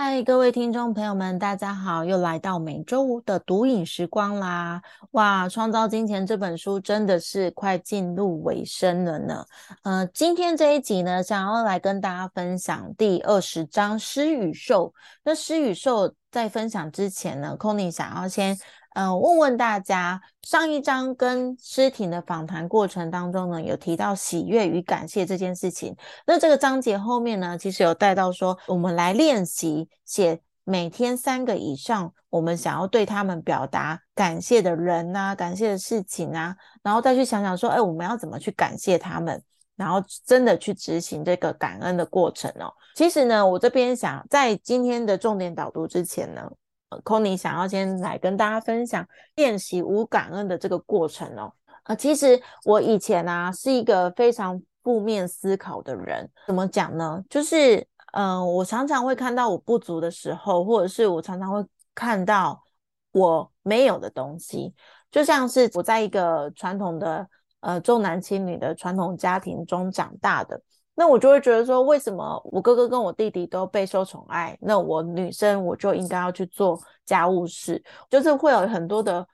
嗨，各位听众朋友们，大家好，又来到每周五的读影时光啦！哇，《创造金钱》这本书真的是快进入尾声了呢。呃，今天这一集呢，想要来跟大家分享第二十章“施与受”。那“施与受”在分享之前呢 c o n y 想要先。嗯，问问大家，上一章跟诗婷的访谈过程当中呢，有提到喜悦与感谢这件事情。那这个章节后面呢，其实有带到说，我们来练习写每天三个以上，我们想要对他们表达感谢的人呐，感谢的事情啊，然后再去想想说，哎，我们要怎么去感谢他们，然后真的去执行这个感恩的过程哦。其实呢，我这边想在今天的重点导读之前呢。C o n y 想要先来跟大家分享练习无感恩的这个过程哦。呃，其实我以前啊是一个非常负面思考的人。怎么讲呢？就是，嗯，我常常会看到我不足的时候，或者是我常常会看到我没有的东西。就像是我在一个传统的呃重男轻女的传统家庭中长大的。那我就会觉得说，为什么我哥哥跟我弟弟都备受宠爱，那我女生我就应该要去做家务事，就是会有很多的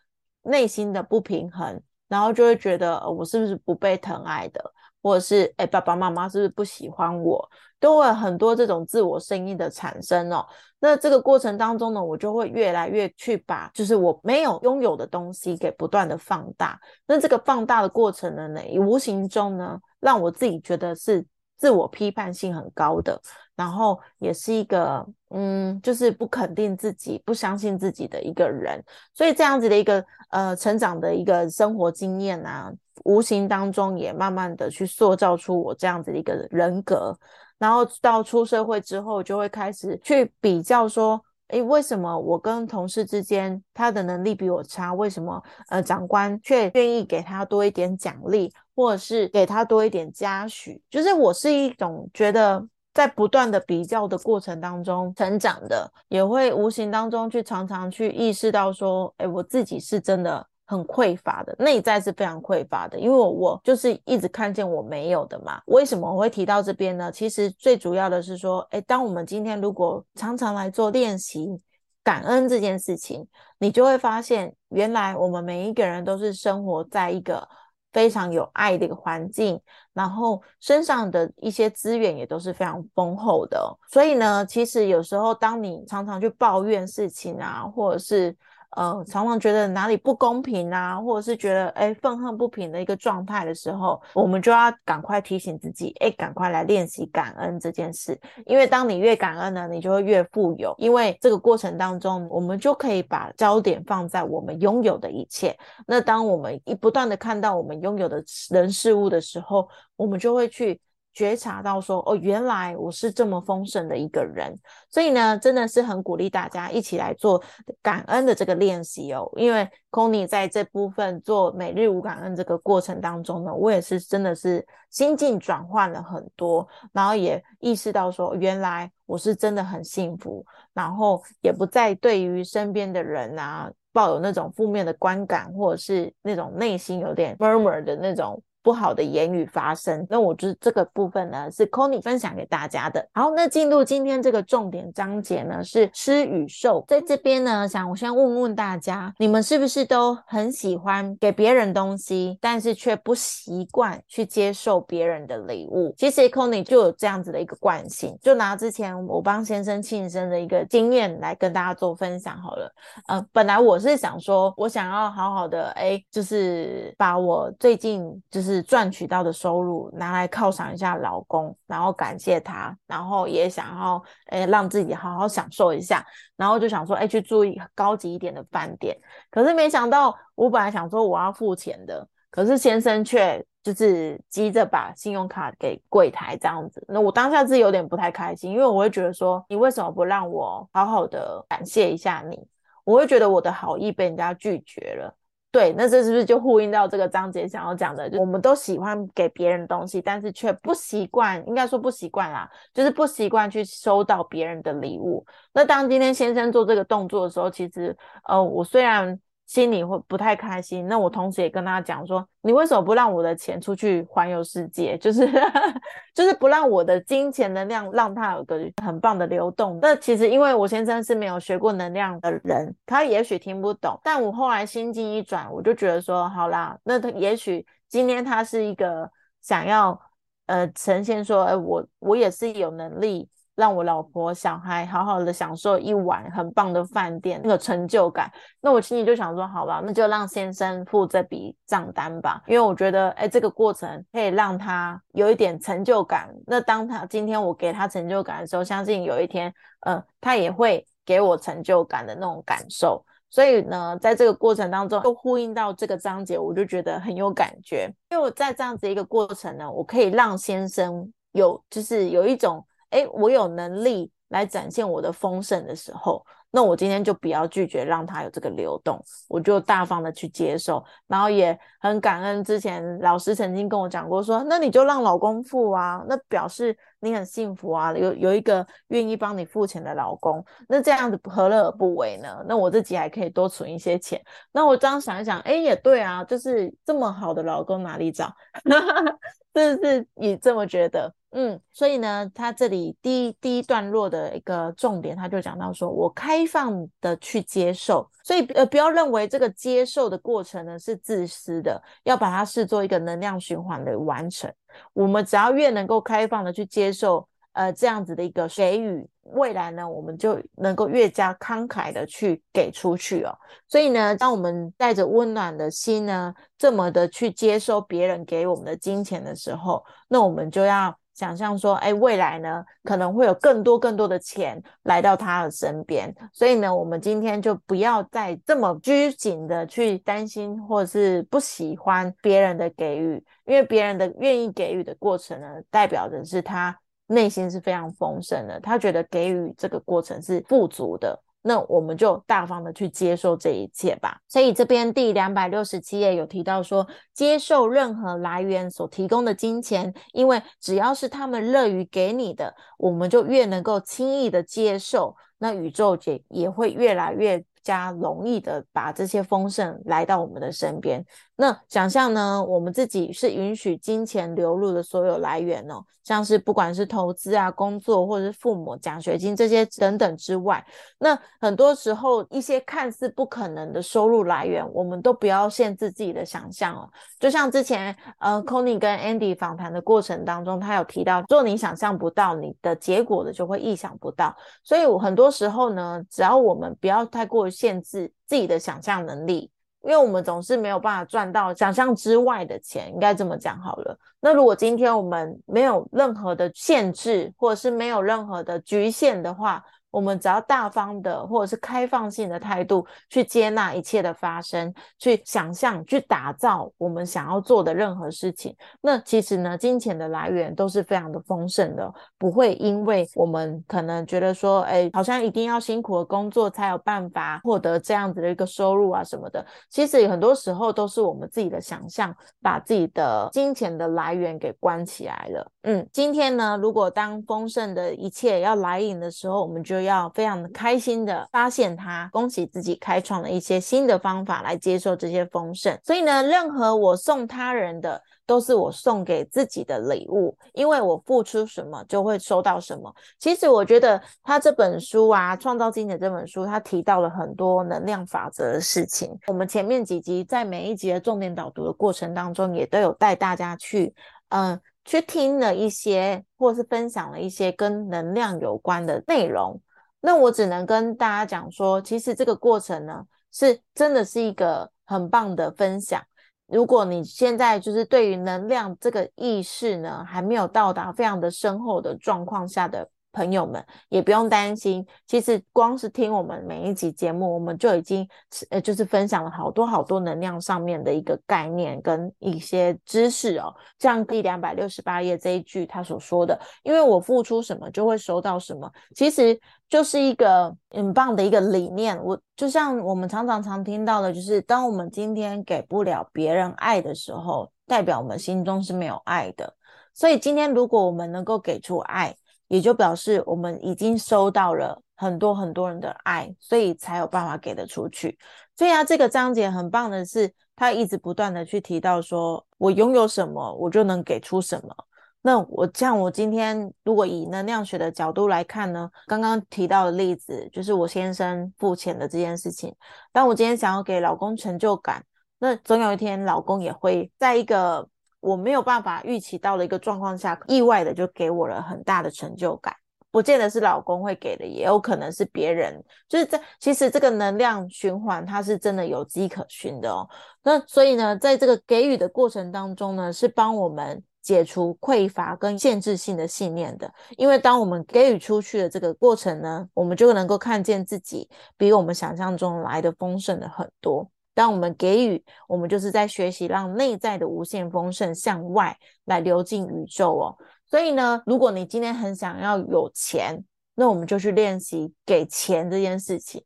内心的不平衡，然后就会觉得我是不是不被疼爱的，或者是哎爸爸妈妈是不是不喜欢我，都会很多这种自我声音的产生哦。那这个过程当中呢，我就会越来越去把就是我没有拥有的东西给不断的放大，那这个放大的过程呢，无形中呢，让我自己觉得是。自我批判性很高的，然后也是一个嗯，就是不肯定自己、不相信自己的一个人，所以这样子的一个呃成长的一个生活经验啊，无形当中也慢慢的去塑造出我这样子的一个人格，然后到出社会之后，就会开始去比较说。诶，为什么我跟同事之间他的能力比我差？为什么呃长官却愿意给他多一点奖励，或者是给他多一点嘉许？就是我是一种觉得在不断的比较的过程当中成长的，也会无形当中去常常去意识到说，诶，我自己是真的。很匮乏的内在是非常匮乏的，因为我就是一直看见我没有的嘛。为什么我会提到这边呢？其实最主要的是说，哎，当我们今天如果常常来做练习感恩这件事情，你就会发现，原来我们每一个人都是生活在一个非常有爱的一个环境，然后身上的一些资源也都是非常丰厚的。所以呢，其实有时候当你常常去抱怨事情啊，或者是呃，常常觉得哪里不公平啊，或者是觉得哎愤恨不平的一个状态的时候，我们就要赶快提醒自己，哎，赶快来练习感恩这件事。因为当你越感恩呢，你就会越富有。因为这个过程当中，我们就可以把焦点放在我们拥有的一切。那当我们一不断的看到我们拥有的人事物的时候，我们就会去。觉察到说哦，原来我是这么丰盛的一个人，所以呢，真的是很鼓励大家一起来做感恩的这个练习哦。因为 c o n y 在这部分做每日无感恩这个过程当中呢，我也是真的是心境转换了很多，然后也意识到说，原来我是真的很幸福，然后也不再对于身边的人啊抱有那种负面的观感，或者是那种内心有点 murmur 的那种。不好的言语发生，那我觉得这个部分呢是 c o n y 分享给大家的。好，那进入今天这个重点章节呢是施与受，在这边呢想我先问问大家，你们是不是都很喜欢给别人东西，但是却不习惯去接受别人的礼物？其实 c o n y 就有这样子的一个惯性，就拿之前我帮先生庆生的一个经验来跟大家做分享好了。呃，本来我是想说，我想要好好的，哎，就是把我最近就是。赚取到的收入拿来犒赏一下老公，然后感谢他，然后也想要诶让自己好好享受一下，然后就想说诶去住一高级一点的饭店。可是没想到我本来想说我要付钱的，可是先生却就是急着把信用卡给柜台这样子。那我当下是有点不太开心，因为我会觉得说你为什么不让我好好的感谢一下你？我会觉得我的好意被人家拒绝了。对，那这是不是就呼应到这个章节想要讲的？就我们都喜欢给别人东西，但是却不习惯，应该说不习惯啦，就是不习惯去收到别人的礼物。那当今天先生做这个动作的时候，其实呃，我虽然。心里会不太开心，那我同时也跟他讲说，你为什么不让我的钱出去环游世界？就是 就是不让我的金钱能量让它有个很棒的流动。那其实因为我先生是没有学过能量的人，他也许听不懂。但我后来心境一转，我就觉得说，好啦，那他也许今天他是一个想要呃呈现说，哎，我我也是有能力。让我老婆小孩好好的享受一晚很棒的饭店，那个成就感。那我心里就想说，好吧，那就让先生付这笔账单吧，因为我觉得，哎，这个过程可以让他有一点成就感。那当他今天我给他成就感的时候，相信有一天，呃，他也会给我成就感的那种感受。所以呢，在这个过程当中，又呼应到这个章节，我就觉得很有感觉。因为我在这样子一个过程呢，我可以让先生有，就是有一种。哎，我有能力来展现我的丰盛的时候，那我今天就不要拒绝让他有这个流动，我就大方的去接受，然后也很感恩之前老师曾经跟我讲过，说那你就让老公付啊，那表示你很幸福啊，有有一个愿意帮你付钱的老公，那这样子何乐而不为呢？那我自己还可以多存一些钱。那我这样想一想，哎，也对啊，就是这么好的老公哪里找？是不是你这么觉得？嗯，所以呢，他这里第一第一段落的一个重点，他就讲到说，我开放的去接受，所以呃，不要认为这个接受的过程呢是自私的，要把它视作一个能量循环的完成。我们只要越能够开放的去接受，呃，这样子的一个给予，未来呢，我们就能够越加慷慨的去给出去哦。所以呢，当我们带着温暖的心呢，这么的去接收别人给我们的金钱的时候，那我们就要。想象说，哎，未来呢可能会有更多更多的钱来到他的身边，所以呢，我们今天就不要再这么拘谨的去担心或者是不喜欢别人的给予，因为别人的愿意给予的过程呢，代表的是他内心是非常丰盛的，他觉得给予这个过程是富足的。那我们就大方的去接受这一切吧。所以这边第两百六十七页有提到说，接受任何来源所提供的金钱，因为只要是他们乐于给你的，我们就越能够轻易的接受，那宇宙也也会越来越。加容易的把这些丰盛来到我们的身边。那想象呢，我们自己是允许金钱流入的所有来源哦，像是不管是投资啊、工作或者是父母奖学金这些等等之外，那很多时候一些看似不可能的收入来源，我们都不要限制自己的想象哦。就像之前呃 c o n y 跟 Andy 访谈的过程当中，他有提到，做你想象不到，你的结果的就会意想不到。所以我很多时候呢，只要我们不要太过。限制自己的想象能力，因为我们总是没有办法赚到想象之外的钱，应该这么讲好了。那如果今天我们没有任何的限制，或者是没有任何的局限的话，我们只要大方的，或者是开放性的态度去接纳一切的发生，去想象、去打造我们想要做的任何事情。那其实呢，金钱的来源都是非常的丰盛的，不会因为我们可能觉得说，哎，好像一定要辛苦的工作才有办法获得这样子的一个收入啊什么的。其实很多时候都是我们自己的想象，把自己的金钱的来源给关起来了。嗯，今天呢，如果当丰盛的一切要来临的时候，我们就要非常的开心的发现它，恭喜自己开创了一些新的方法来接受这些丰盛。所以呢，任何我送他人的，都是我送给自己的礼物，因为我付出什么就会收到什么。其实我觉得他这本书啊，《创造经典》这本书，他提到了很多能量法则的事情。我们前面几集在每一集的重点导读的过程当中，也都有带大家去，嗯，去听了一些，或是分享了一些跟能量有关的内容。那我只能跟大家讲说，其实这个过程呢，是真的是一个很棒的分享。如果你现在就是对于能量这个意识呢，还没有到达非常的深厚的状况下的朋友们也不用担心，其实光是听我们每一集节目，我们就已经呃就是分享了好多好多能量上面的一个概念跟一些知识哦。像第两百六十八页这一句他所说的，因为我付出什么就会收到什么，其实就是一个很棒的一个理念。我就像我们常常常听到的，就是当我们今天给不了别人爱的时候，代表我们心中是没有爱的。所以今天如果我们能够给出爱，也就表示我们已经收到了很多很多人的爱，所以才有办法给得出去。所以啊，这个章节很棒的是，他一直不断的去提到说，我拥有什么，我就能给出什么。那我像我今天如果以能量学的角度来看呢，刚刚提到的例子就是我先生付钱的这件事情。当我今天想要给老公成就感，那总有一天老公也会在一个。我没有办法预期到的一个状况下，意外的就给我了很大的成就感，不见得是老公会给的，也有可能是别人。就是在其实这个能量循环，它是真的有迹可循的哦。那所以呢，在这个给予的过程当中呢，是帮我们解除匮乏跟限制性的信念的。因为当我们给予出去的这个过程呢，我们就能够看见自己比我们想象中来的丰盛的很多。当我们给予，我们就是在学习让内在的无限丰盛向外来流进宇宙哦。所以呢，如果你今天很想要有钱，那我们就去练习给钱这件事情。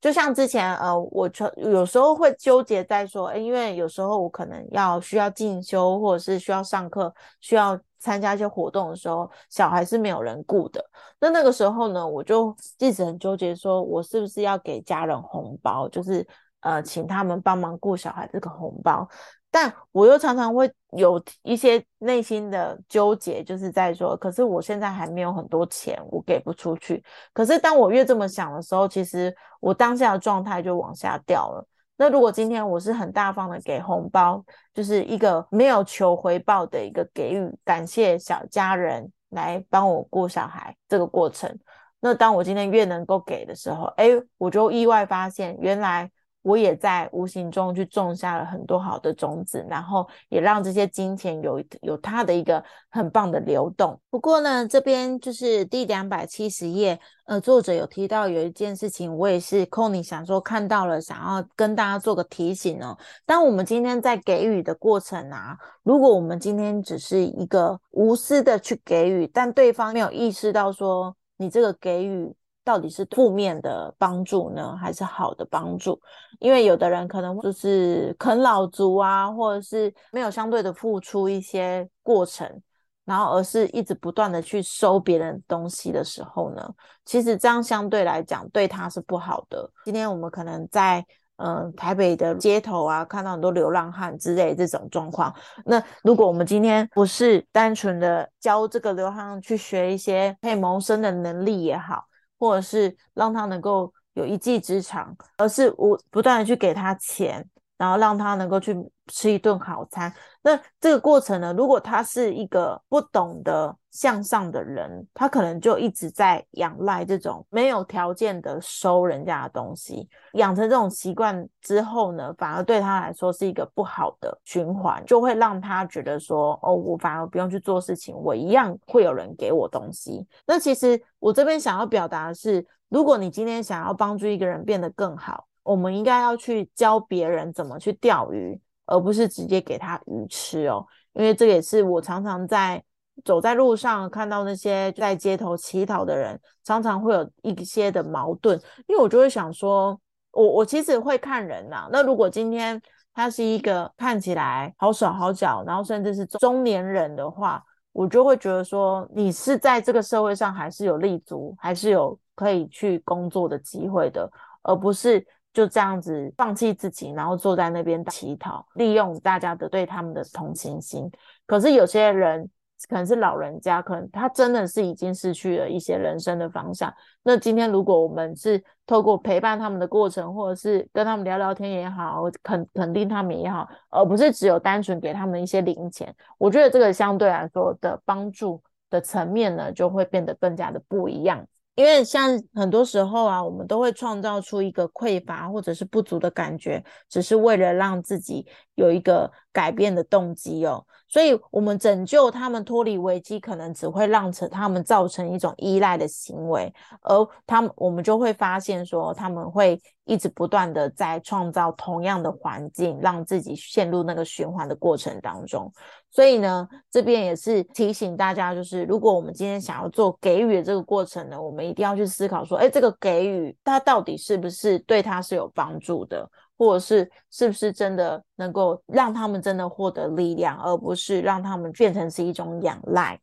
就像之前呃，我有时候会纠结在说，因为有时候我可能要需要进修，或者是需要上课，需要参加一些活动的时候，小孩是没有人顾的。那那个时候呢，我就一直很纠结，说我是不是要给家人红包，就是。呃，请他们帮忙顾小孩这个红包，但我又常常会有一些内心的纠结，就是在说，可是我现在还没有很多钱，我给不出去。可是当我越这么想的时候，其实我当下的状态就往下掉了。那如果今天我是很大方的给红包，就是一个没有求回报的一个给予，感谢小家人来帮我顾小孩这个过程。那当我今天越能够给的时候，哎，我就意外发现原来。我也在无形中去种下了很多好的种子，然后也让这些金钱有有它的一个很棒的流动。不过呢，这边就是第两百七十页，呃，作者有提到有一件事情，我也是 c o n y 想说看到了，想要跟大家做个提醒哦。当我们今天在给予的过程啊，如果我们今天只是一个无私的去给予，但对方没有意识到说你这个给予。到底是负面的帮助呢，还是好的帮助？因为有的人可能就是啃老族啊，或者是没有相对的付出一些过程，然后而是一直不断的去收别人东西的时候呢，其实这样相对来讲对他是不好的。今天我们可能在嗯台北的街头啊，看到很多流浪汉之类这种状况。那如果我们今天不是单纯的教这个流浪汉去学一些可以谋生的能力也好。或者是让他能够有一技之长，而是我不断的去给他钱，然后让他能够去吃一顿好餐。那这个过程呢，如果他是一个不懂得向上的人，他可能就一直在仰赖这种没有条件的收人家的东西，养成这种习惯之后呢，反而对他来说是一个不好的循环，就会让他觉得说，哦，我反而不用去做事情，我一样会有人给我东西。那其实我这边想要表达的是，如果你今天想要帮助一个人变得更好，我们应该要去教别人怎么去钓鱼，而不是直接给他鱼吃哦。因为这也是我常常在走在路上看到那些在街头乞讨的人，常常会有一些的矛盾。因为我就会想说，我我其实会看人呐。那如果今天他是一个看起来好手好脚，然后甚至是中年人的话，我就会觉得说，你是在这个社会上还是有立足，还是有可以去工作的机会的，而不是就这样子放弃自己，然后坐在那边乞讨，利用大家的对他们的同情心。可是有些人。可能是老人家，可能他真的是已经失去了一些人生的方向。那今天如果我们是透过陪伴他们的过程，或者是跟他们聊聊天也好，肯肯定他们也好，而不是只有单纯给他们一些零钱，我觉得这个相对来说的帮助的层面呢，就会变得更加的不一样。因为像很多时候啊，我们都会创造出一个匮乏或者是不足的感觉，只是为了让自己有一个改变的动机哦。所以，我们拯救他们脱离危机，可能只会让成他们造成一种依赖的行为，而他们我们就会发现说，他们会一直不断的在创造同样的环境，让自己陷入那个循环的过程当中。所以呢，这边也是提醒大家，就是如果我们今天想要做给予的这个过程呢，我们一定要去思考说，哎，这个给予它到底是不是对他是有帮助的？或者是是不是真的能够让他们真的获得力量，而不是让他们变成是一种仰赖？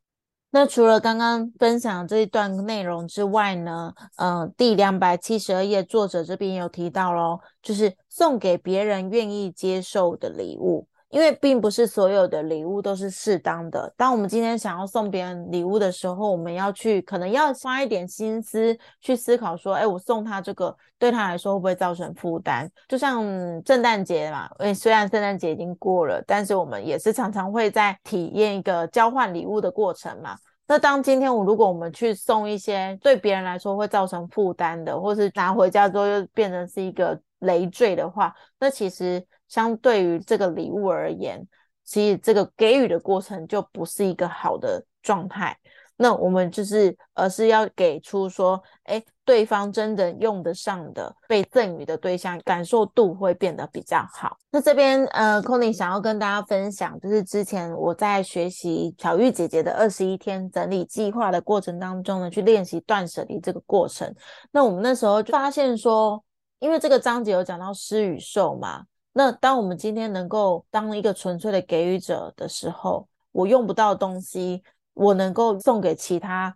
那除了刚刚分享这一段内容之外呢，嗯，第两百七十二页作者这边有提到咯，就是送给别人愿意接受的礼物。因为并不是所有的礼物都是适当的。当我们今天想要送别人礼物的时候，我们要去可能要花一点心思去思考，说，哎，我送他这个对他来说会不会造成负担？就像圣诞节嘛，诶，虽然圣诞节已经过了，但是我们也是常常会在体验一个交换礼物的过程嘛。那当今天我如果我们去送一些对别人来说会造成负担的，或是拿回家之后又变成是一个累赘的话，那其实。相对于这个礼物而言，其实这个给予的过程就不是一个好的状态。那我们就是，而是要给出说，哎，对方真的用得上的被赠予的对象，感受度会变得比较好。那这边，呃 c o n y 想要跟大家分享，就是之前我在学习巧玉姐姐的二十一天整理计划的过程当中呢，去练习断舍离这个过程。那我们那时候就发现说，因为这个章节有讲到施与受嘛。那当我们今天能够当一个纯粹的给予者的时候，我用不到东西，我能够送给其他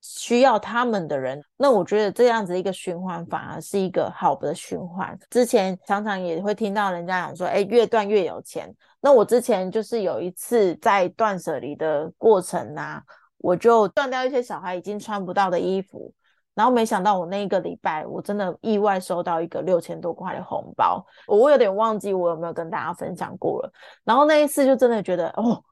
需要他们的人，那我觉得这样子一个循环反而是一个好的循环。之前常常也会听到人家讲说，哎，越断越有钱。那我之前就是有一次在断舍离的过程啊，我就断掉一些小孩已经穿不到的衣服。然后没想到我那一个礼拜，我真的意外收到一个六千多块的红包，我有点忘记我有没有跟大家分享过了。然后那一次就真的觉得，哦，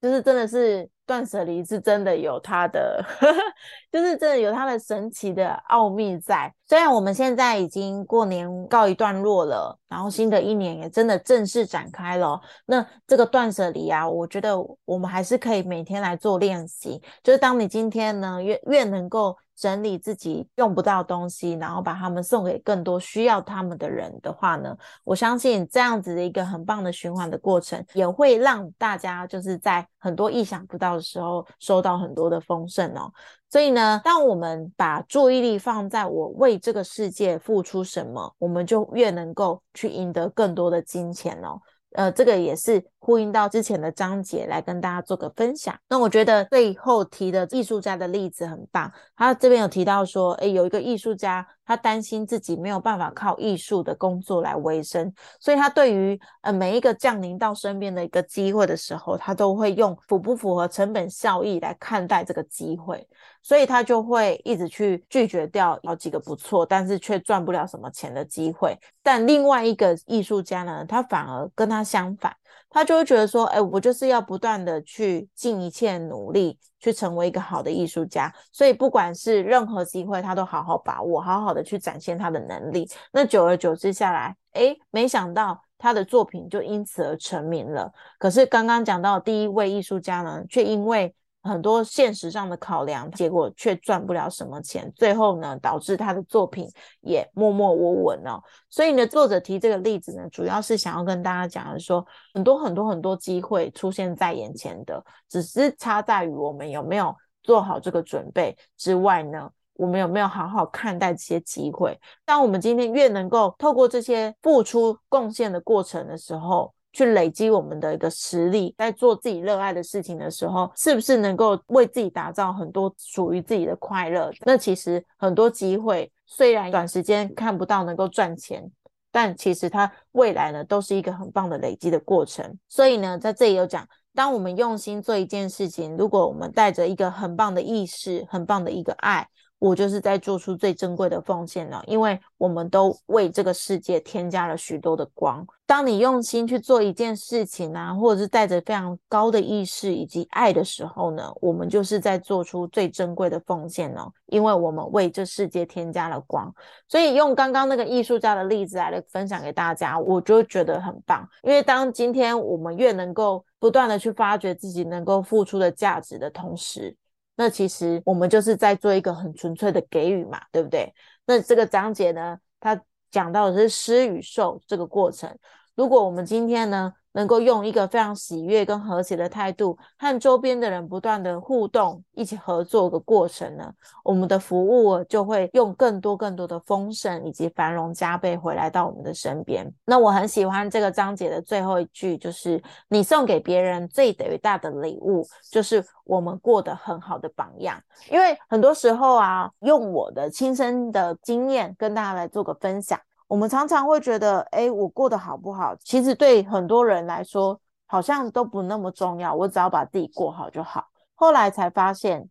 就是真的是。断舍离是真的有它的，就是真的有它的神奇的奥秘在。虽然我们现在已经过年告一段落了，然后新的一年也真的正式展开了。那这个断舍离啊，我觉得我们还是可以每天来做练习。就是当你今天呢越越能够整理自己用不到东西，然后把它们送给更多需要他们的人的话呢，我相信这样子的一个很棒的循环的过程，也会让大家就是在很多意想不到。的时候收到很多的丰盛哦，所以呢，当我们把注意力放在我为这个世界付出什么，我们就越能够去赢得更多的金钱哦。呃，这个也是呼应到之前的章节来跟大家做个分享。那我觉得最后提的艺术家的例子很棒，他这边有提到说，诶，有一个艺术家，他担心自己没有办法靠艺术的工作来维生，所以他对于呃每一个降临到身边的一个机会的时候，他都会用符不符合成本效益来看待这个机会。所以他就会一直去拒绝掉好几个不错，但是却赚不了什么钱的机会。但另外一个艺术家呢，他反而跟他相反，他就会觉得说：“哎，我就是要不断的去尽一切努力，去成为一个好的艺术家。所以不管是任何机会，他都好好把握，好好的去展现他的能力。那久而久之下来，哎，没想到他的作品就因此而成名了。可是刚刚讲到第一位艺术家呢，却因为很多现实上的考量，结果却赚不了什么钱，最后呢，导致他的作品也默默无闻哦。所以呢，作者提这个例子呢，主要是想要跟大家讲的，说很多很多很多机会出现在眼前的，只是差在于我们有没有做好这个准备之外呢，我们有没有好好看待这些机会。当我们今天越能够透过这些付出贡献的过程的时候，去累积我们的一个实力，在做自己热爱的事情的时候，是不是能够为自己打造很多属于自己的快乐？那其实很多机会虽然短时间看不到能够赚钱，但其实它未来呢都是一个很棒的累积的过程。所以呢，在这里有讲，当我们用心做一件事情，如果我们带着一个很棒的意识、很棒的一个爱。我就是在做出最珍贵的奉献了，因为我们都为这个世界添加了许多的光。当你用心去做一件事情啊，或者是带着非常高的意识以及爱的时候呢，我们就是在做出最珍贵的奉献了，因为我们为这世界添加了光。所以用刚刚那个艺术家的例子来分享给大家，我就觉得很棒。因为当今天我们越能够不断的去发掘自己能够付出的价值的同时，那其实我们就是在做一个很纯粹的给予嘛，对不对？那这个章节呢，它讲到的是施与受这个过程。如果我们今天呢，能够用一个非常喜悦跟和谐的态度，和周边的人不断的互动，一起合作的过程呢，我们的服务就会用更多更多的丰盛以及繁荣加倍回来到我们的身边。那我很喜欢这个章节的最后一句，就是你送给别人最伟大的礼物，就是我们过得很好的榜样。因为很多时候啊，用我的亲身的经验跟大家来做个分享。我们常常会觉得，哎，我过得好不好？其实对很多人来说，好像都不那么重要。我只要把自己过好就好。后来才发现，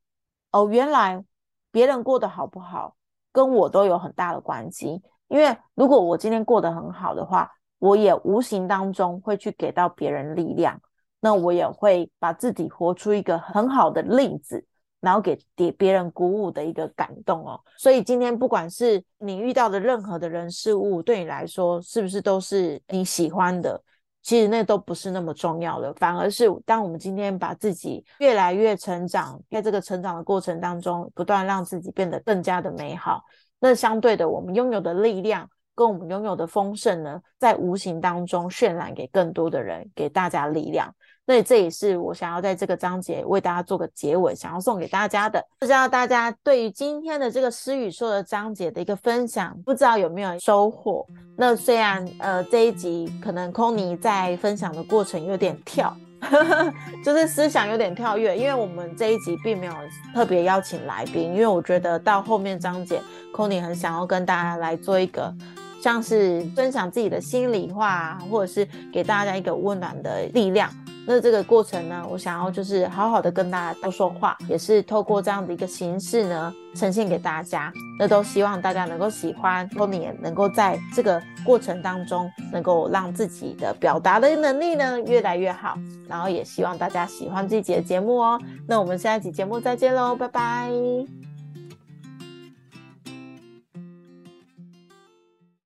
哦，原来别人过得好不好，跟我都有很大的关系。因为如果我今天过得很好的话，我也无形当中会去给到别人力量，那我也会把自己活出一个很好的例子。然后给别别人鼓舞的一个感动哦，所以今天不管是你遇到的任何的人事物，对你来说是不是都是你喜欢的？其实那都不是那么重要的，反而是当我们今天把自己越来越成长，在这个成长的过程当中，不断让自己变得更加的美好，那相对的，我们拥有的力量跟我们拥有的丰盛呢，在无形当中渲染给更多的人，给大家力量。所以这也是我想要在这个章节为大家做个结尾，想要送给大家的。不知道大家对于今天的这个诗与说的章节的一个分享，不知道有没有收获？那虽然呃这一集可能空尼在分享的过程有点跳，就是思想有点跳跃，因为我们这一集并没有特别邀请来宾，因为我觉得到后面章节 c o n y 很想要跟大家来做一个像是分享自己的心里话，或者是给大家一个温暖的力量。那这个过程呢，我想要就是好好的跟大家多说话，也是透过这样的一个形式呢，呈现给大家。那都希望大家能够喜欢，后你也能够在这个过程当中，能够让自己的表达的能力呢越来越好。然后也希望大家喜欢这集的节目哦。那我们下一集节目再见喽，拜拜。